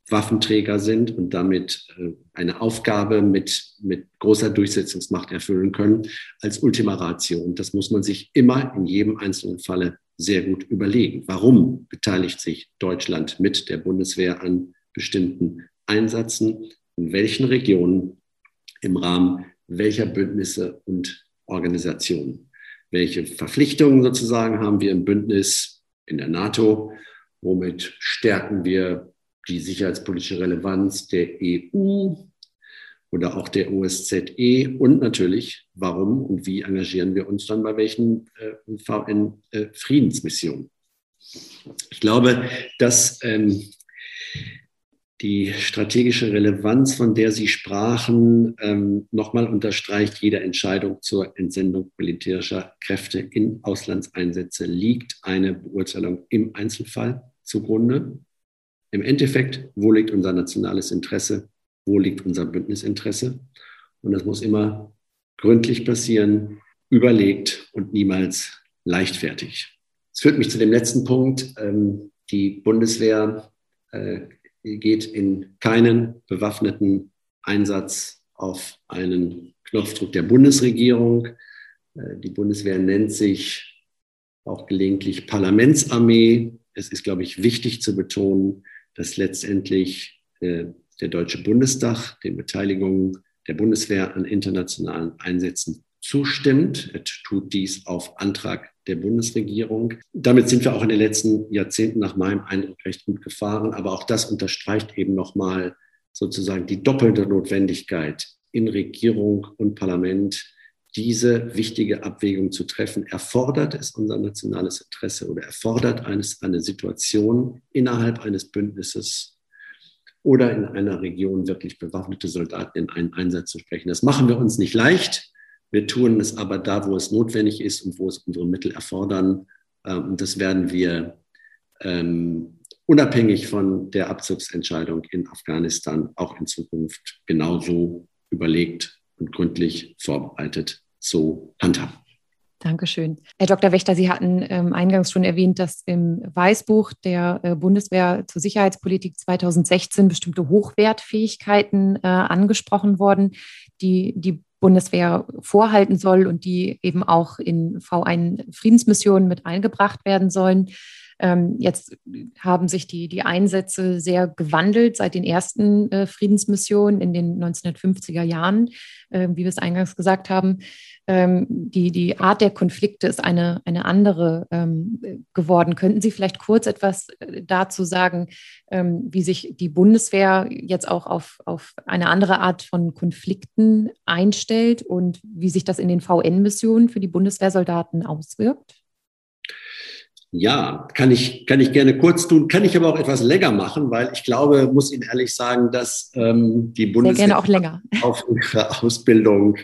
Waffenträger sind und damit äh, eine Aufgabe mit, mit großer Durchsetzungsmacht erfüllen können als Ultima Ratio. Und das muss man sich immer in jedem einzelnen Falle sehr gut überlegen. Warum beteiligt sich Deutschland mit der Bundeswehr an bestimmten Einsätzen? In welchen Regionen? Im Rahmen welcher Bündnisse und Organisationen? Welche Verpflichtungen sozusagen haben wir im Bündnis in der NATO? Womit stärken wir die sicherheitspolitische Relevanz der EU oder auch der OSZE und natürlich, warum und wie engagieren wir uns dann bei welchen äh, VN-Friedensmissionen. Äh, ich glaube, dass ähm, die strategische Relevanz, von der Sie sprachen, ähm, nochmal unterstreicht, jede Entscheidung zur Entsendung militärischer Kräfte in Auslandseinsätze liegt eine Beurteilung im Einzelfall zugrunde. Im Endeffekt, wo liegt unser nationales Interesse? Wo liegt unser Bündnisinteresse? Und das muss immer gründlich passieren, überlegt und niemals leichtfertig. Das führt mich zu dem letzten Punkt. Ähm, die Bundeswehr äh, geht in keinen bewaffneten Einsatz auf einen Knopfdruck der Bundesregierung. Äh, die Bundeswehr nennt sich auch gelegentlich Parlamentsarmee. Es ist, glaube ich, wichtig zu betonen, dass letztendlich äh, der Deutsche Bundestag den Beteiligungen der Bundeswehr an internationalen Einsätzen zustimmt. Er tut dies auf Antrag der Bundesregierung. Damit sind wir auch in den letzten Jahrzehnten nach meinem Eindruck recht gut gefahren. Aber auch das unterstreicht eben nochmal sozusagen die doppelte Notwendigkeit in Regierung und Parlament, diese wichtige Abwägung zu treffen. Erfordert es unser nationales Interesse oder erfordert eines, eine Situation innerhalb eines Bündnisses oder in einer Region wirklich bewaffnete Soldaten in einen Einsatz zu sprechen? Das machen wir uns nicht leicht. Wir tun es aber da, wo es notwendig ist und wo es unsere Mittel erfordern. Ähm, und das werden wir ähm, unabhängig von der Abzugsentscheidung in Afghanistan auch in Zukunft genauso überlegt und gründlich vorbereitet zu handhaben. Dankeschön. Herr Dr. Wächter, Sie hatten ähm, eingangs schon erwähnt, dass im Weißbuch der äh, Bundeswehr zur Sicherheitspolitik 2016 bestimmte Hochwertfähigkeiten äh, angesprochen wurden, die die Bundeswehr vorhalten soll und die eben auch in V1-Friedensmissionen mit eingebracht werden sollen. Ähm, jetzt haben sich die, die Einsätze sehr gewandelt seit den ersten äh, Friedensmissionen in den 1950er Jahren, äh, wie wir es eingangs gesagt haben. Ähm, die, die Art der Konflikte ist eine, eine andere ähm, geworden. Könnten Sie vielleicht kurz etwas äh, dazu sagen, ähm, wie sich die Bundeswehr jetzt auch auf, auf eine andere Art von Konflikten einstellt und wie sich das in den VN-Missionen für die Bundeswehrsoldaten auswirkt? Ja, kann ich, kann ich gerne kurz tun, kann ich aber auch etwas länger machen, weil ich glaube, muss Ihnen ehrlich sagen, dass ähm, die Bundeswehr auch länger. <laughs> auf ihre Ausbildung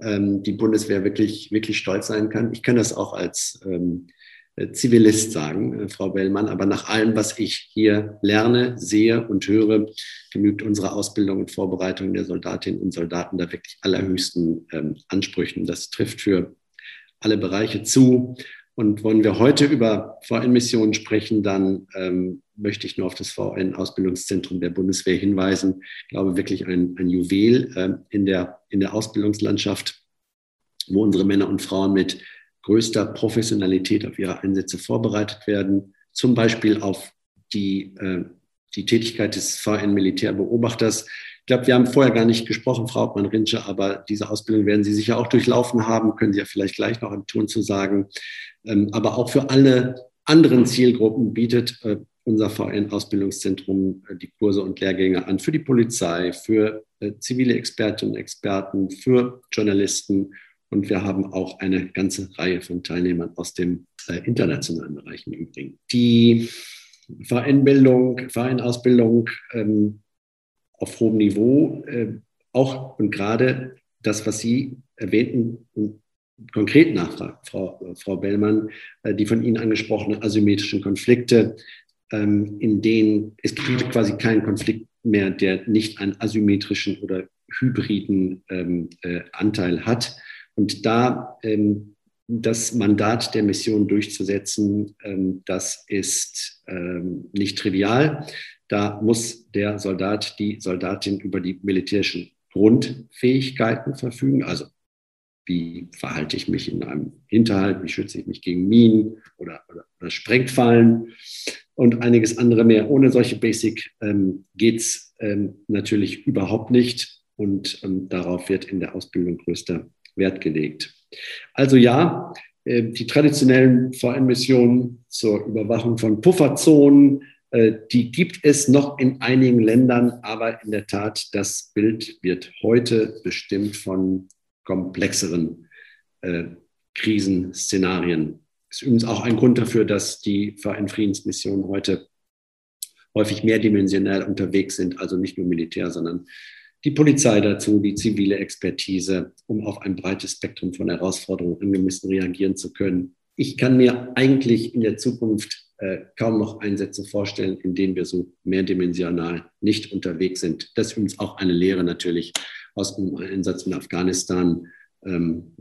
ähm, die Bundeswehr wirklich, wirklich stolz sein kann. Ich kann das auch als, ähm, äh, Zivilist sagen, äh, Frau Bellmann, aber nach allem, was ich hier lerne, sehe und höre, genügt unsere Ausbildung und Vorbereitung der Soldatinnen und Soldaten da wirklich allerhöchsten ähm, Ansprüchen. Das trifft für alle Bereiche zu. Und wollen wir heute über VN-Missionen sprechen, dann ähm, möchte ich nur auf das VN-Ausbildungszentrum der Bundeswehr hinweisen. Ich glaube, wirklich ein, ein Juwel äh, in, der, in der Ausbildungslandschaft, wo unsere Männer und Frauen mit größter Professionalität auf ihre Einsätze vorbereitet werden, zum Beispiel auf die, äh, die Tätigkeit des VN-Militärbeobachters. Ich glaube, wir haben vorher gar nicht gesprochen, Frau Hauptmann-Rinsche, aber diese Ausbildung werden Sie sicher auch durchlaufen haben, können Sie ja vielleicht gleich noch im Ton zu sagen. Ähm, aber auch für alle anderen Zielgruppen bietet äh, unser VN-Ausbildungszentrum äh, die Kurse und Lehrgänge an für die Polizei, für äh, zivile Expertinnen und Experten, für Journalisten und wir haben auch eine ganze Reihe von Teilnehmern aus dem internationalen Bereich im Übrigen. Die Vereinbildung, Vereinausbildung ähm, auf hohem Niveau, auch und gerade das, was Sie erwähnten, konkret nachfragen, Frau, Frau Bellmann, äh, die von Ihnen angesprochenen asymmetrischen Konflikte, ähm, in denen es gibt quasi keinen Konflikt mehr, der nicht einen asymmetrischen oder hybriden ähm, äh, Anteil hat. Und da ähm, das Mandat der Mission durchzusetzen, das ist nicht trivial. Da muss der Soldat, die Soldatin über die militärischen Grundfähigkeiten verfügen. Also wie verhalte ich mich in einem Hinterhalt, wie schütze ich mich gegen Minen oder, oder, oder Sprengfallen und einiges andere mehr. Ohne solche Basic ähm, geht es ähm, natürlich überhaupt nicht und ähm, darauf wird in der Ausbildung größter Wert gelegt. Also ja, äh, die traditionellen VN-Missionen zur Überwachung von Pufferzonen, äh, die gibt es noch in einigen Ländern, aber in der Tat, das Bild wird heute bestimmt von komplexeren äh, Krisenszenarien. Ist übrigens auch ein Grund dafür, dass die VN-Friedensmissionen heute häufig mehrdimensional unterwegs sind, also nicht nur Militär, sondern die Polizei dazu, die zivile Expertise, um auf ein breites Spektrum von Herausforderungen angemessen reagieren zu können. Ich kann mir eigentlich in der Zukunft äh, kaum noch Einsätze vorstellen, in denen wir so mehrdimensional nicht unterwegs sind. Das ist übrigens auch eine Lehre natürlich aus dem Einsatz in Afghanistan. Ähm,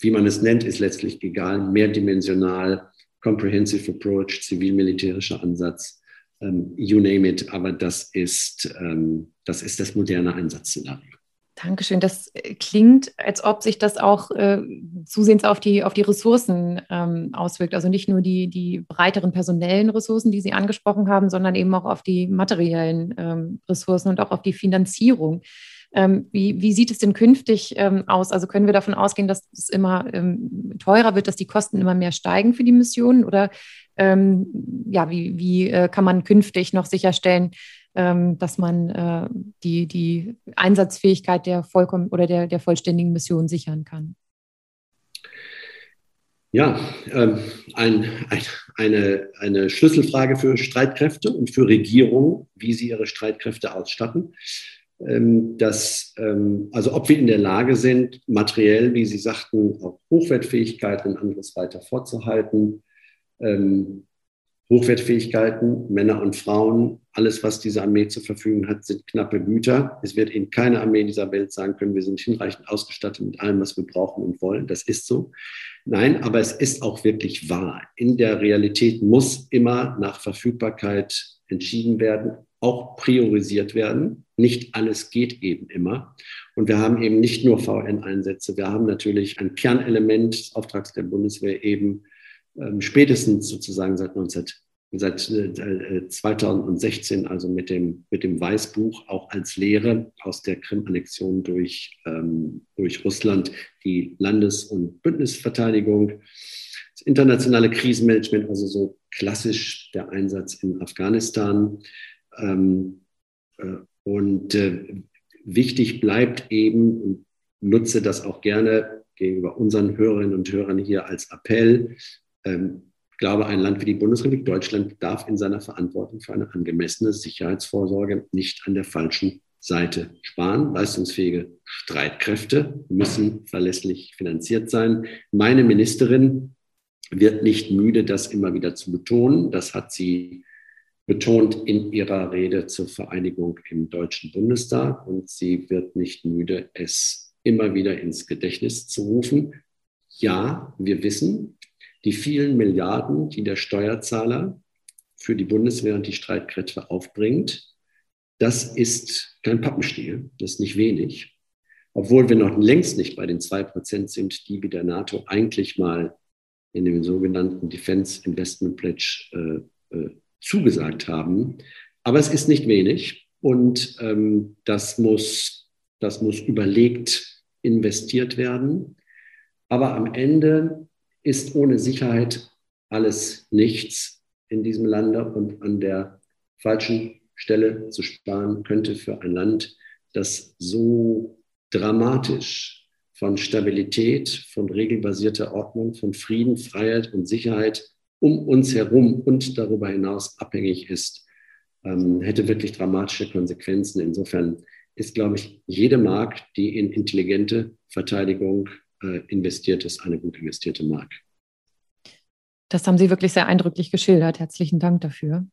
wie man es nennt, ist letztlich egal. Mehrdimensional, comprehensive approach, zivil-militärischer Ansatz ähm, you name it, aber das ist, ähm, das, ist das moderne Einsatzszenario. Dankeschön. Das äh, klingt, als ob sich das auch äh, zusehends auf die, auf die Ressourcen ähm, auswirkt. Also nicht nur die, die breiteren personellen Ressourcen, die Sie angesprochen haben, sondern eben auch auf die materiellen ähm, Ressourcen und auch auf die Finanzierung. Ähm, wie, wie, sieht es denn künftig ähm, aus? Also können wir davon ausgehen, dass es immer ähm, teurer wird, dass die Kosten immer mehr steigen für die Missionen? Oder ja, wie, wie äh, kann man künftig noch sicherstellen, dass man äh, die, die Einsatzfähigkeit der vollkommen oder der, der vollständigen Mission sichern kann? Ja, ähm, ein, ein, eine, eine Schlüsselfrage für Streitkräfte und für Regierungen, wie sie ihre Streitkräfte ausstatten. Ähm, dass, ähm, also ob wir in der Lage sind, materiell, wie Sie sagten, auch Hochwertfähigkeiten und anderes weiter vorzuhalten, ähm, Hochwertfähigkeiten, Männer und Frauen, alles, was diese Armee zur Verfügung hat, sind knappe Güter. Es wird Ihnen keine Armee dieser Welt sagen können, wir sind hinreichend ausgestattet mit allem, was wir brauchen und wollen. Das ist so. Nein, aber es ist auch wirklich wahr. In der Realität muss immer nach Verfügbarkeit entschieden werden, auch priorisiert werden. Nicht alles geht eben immer. Und wir haben eben nicht nur VN-Einsätze, wir haben natürlich ein Kernelement des Auftrags der Bundeswehr eben ähm, spätestens sozusagen seit 19, seit äh, 2016, also mit dem, mit dem Weißbuch, auch als Lehre aus der Krim-Annexion durch, ähm, durch Russland, die Landes- und Bündnisverteidigung, das internationale Krisenmanagement, also so klassisch der Einsatz in Afghanistan. Ähm, äh, und äh, wichtig bleibt eben, nutze das auch gerne gegenüber unseren Hörerinnen und Hörern hier als Appell, ähm, ich glaube, ein Land wie die Bundesrepublik Deutschland darf in seiner Verantwortung für eine angemessene Sicherheitsvorsorge nicht an der falschen Seite sparen. Leistungsfähige Streitkräfte müssen verlässlich finanziert sein. Meine Ministerin wird nicht müde, das immer wieder zu betonen. Das hat sie betont in ihrer Rede zur Vereinigung im Deutschen Bundestag und sie wird nicht müde, es immer wieder ins Gedächtnis zu rufen. Ja, wir wissen, die vielen Milliarden, die der Steuerzahler für die Bundeswehr und die Streitkräfte aufbringt, das ist kein Pappenstiel, das ist nicht wenig. Obwohl wir noch längst nicht bei den zwei Prozent sind, die wie der NATO eigentlich mal in dem sogenannten Defense Investment Pledge äh, zugesagt haben. Aber es ist nicht wenig und ähm, das, muss, das muss überlegt investiert werden. Aber am Ende ist ohne Sicherheit alles nichts in diesem Lande und an der falschen Stelle zu sparen könnte für ein Land, das so dramatisch von Stabilität, von regelbasierter Ordnung, von Frieden, Freiheit und Sicherheit um uns herum und darüber hinaus abhängig ist, ähm, hätte wirklich dramatische Konsequenzen. Insofern ist, glaube ich, jede Mark, die in intelligente Verteidigung äh, investiert ist, eine gut investierte Mark. Das haben Sie wirklich sehr eindrücklich geschildert. Herzlichen Dank dafür.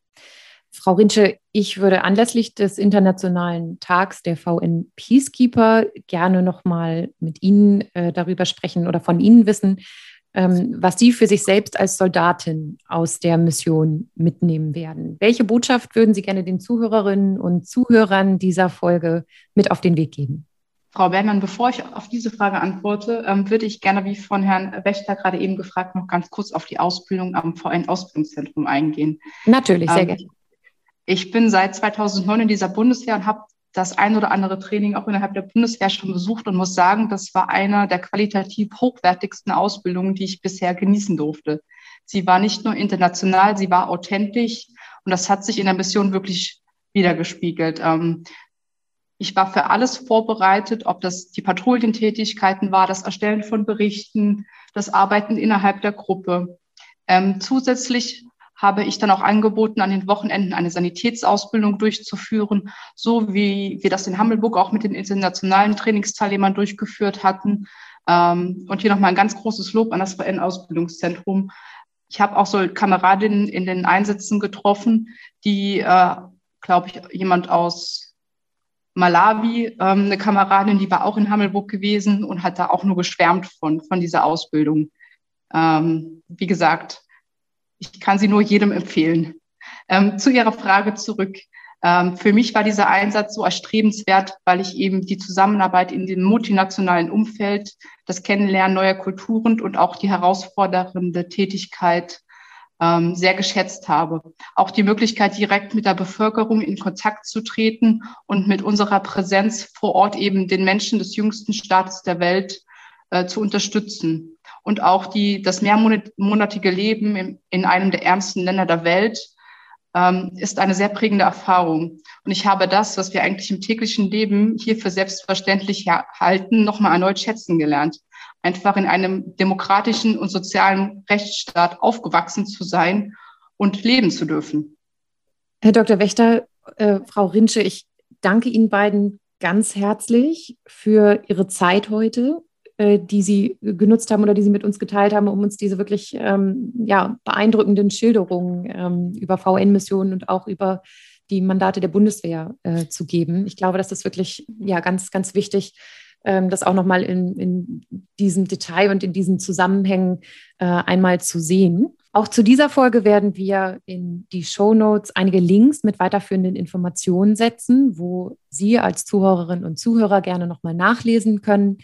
Frau Rinsche, ich würde anlässlich des Internationalen Tags der VN Peacekeeper gerne nochmal mit Ihnen äh, darüber sprechen oder von Ihnen wissen, ähm, was Sie für sich selbst als Soldatin aus der Mission mitnehmen werden. Welche Botschaft würden Sie gerne den Zuhörerinnen und Zuhörern dieser Folge mit auf den Weg geben? Frau Bergmann, bevor ich auf diese Frage antworte, ähm, würde ich gerne, wie von Herrn Wächter gerade eben gefragt, noch ganz kurz auf die Ausbildung am VN-Ausbildungszentrum eingehen. Natürlich, sehr ähm, gerne. Ich bin seit 2009 in dieser Bundeswehr und habe das ein oder andere Training auch innerhalb der Bundeswehr schon besucht und muss sagen, das war einer der qualitativ hochwertigsten Ausbildungen, die ich bisher genießen durfte. Sie war nicht nur international, sie war authentisch und das hat sich in der Mission wirklich wiedergespiegelt. Ähm, ich war für alles vorbereitet, ob das die Patrouillentätigkeiten war, das Erstellen von Berichten, das Arbeiten innerhalb der Gruppe. Ähm, zusätzlich habe ich dann auch angeboten, an den Wochenenden eine Sanitätsausbildung durchzuführen, so wie wir das in Hammelburg auch mit den internationalen Trainingsteilnehmern durchgeführt hatten. Ähm, und hier nochmal ein ganz großes Lob an das VN-Ausbildungszentrum. Ich habe auch so Kameradinnen in den Einsätzen getroffen, die, äh, glaube ich, jemand aus Malawi, ähm, eine Kameradin, die war auch in Hammelburg gewesen und hat da auch nur geschwärmt von, von dieser Ausbildung. Ähm, wie gesagt, ich kann sie nur jedem empfehlen. Ähm, zu Ihrer Frage zurück. Ähm, für mich war dieser Einsatz so erstrebenswert, weil ich eben die Zusammenarbeit in dem multinationalen Umfeld, das Kennenlernen neuer Kulturen und auch die herausfordernde Tätigkeit ähm, sehr geschätzt habe. Auch die Möglichkeit, direkt mit der Bevölkerung in Kontakt zu treten und mit unserer Präsenz vor Ort eben den Menschen des jüngsten Staates der Welt äh, zu unterstützen. Und auch die, das mehrmonatige Leben in, in einem der ärmsten Länder der Welt ähm, ist eine sehr prägende Erfahrung. Und ich habe das, was wir eigentlich im täglichen Leben hier für selbstverständlich halten, nochmal erneut schätzen gelernt einfach in einem demokratischen und sozialen Rechtsstaat aufgewachsen zu sein und leben zu dürfen. Herr Dr. Wächter, äh, Frau Rinsche, ich danke Ihnen beiden ganz herzlich für Ihre Zeit heute, die Sie genutzt haben oder die Sie mit uns geteilt haben, um uns diese wirklich ähm, ja, beeindruckenden Schilderungen ähm, über VN-Missionen und auch über die Mandate der Bundeswehr äh, zu geben. Ich glaube, das ist wirklich ja, ganz, ganz wichtig, ähm, das auch nochmal in, in diesem Detail und in diesen Zusammenhängen äh, einmal zu sehen. Auch zu dieser Folge werden wir in die Show Notes einige Links mit weiterführenden Informationen setzen, wo Sie als Zuhörerinnen und Zuhörer gerne nochmal nachlesen können,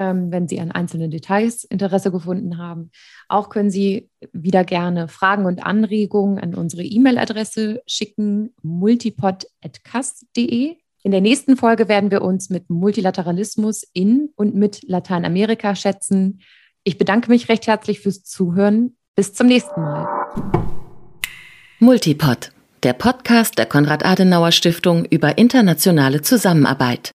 ähm, wenn Sie an einzelnen Details Interesse gefunden haben. Auch können Sie wieder gerne Fragen und Anregungen an unsere E-Mail-Adresse schicken, multipod.cast.de. In der nächsten Folge werden wir uns mit Multilateralismus in und mit Lateinamerika schätzen. Ich bedanke mich recht herzlich fürs Zuhören. Bis zum nächsten Mal. Multipod, der Podcast der Konrad-Adenauer-Stiftung über internationale Zusammenarbeit.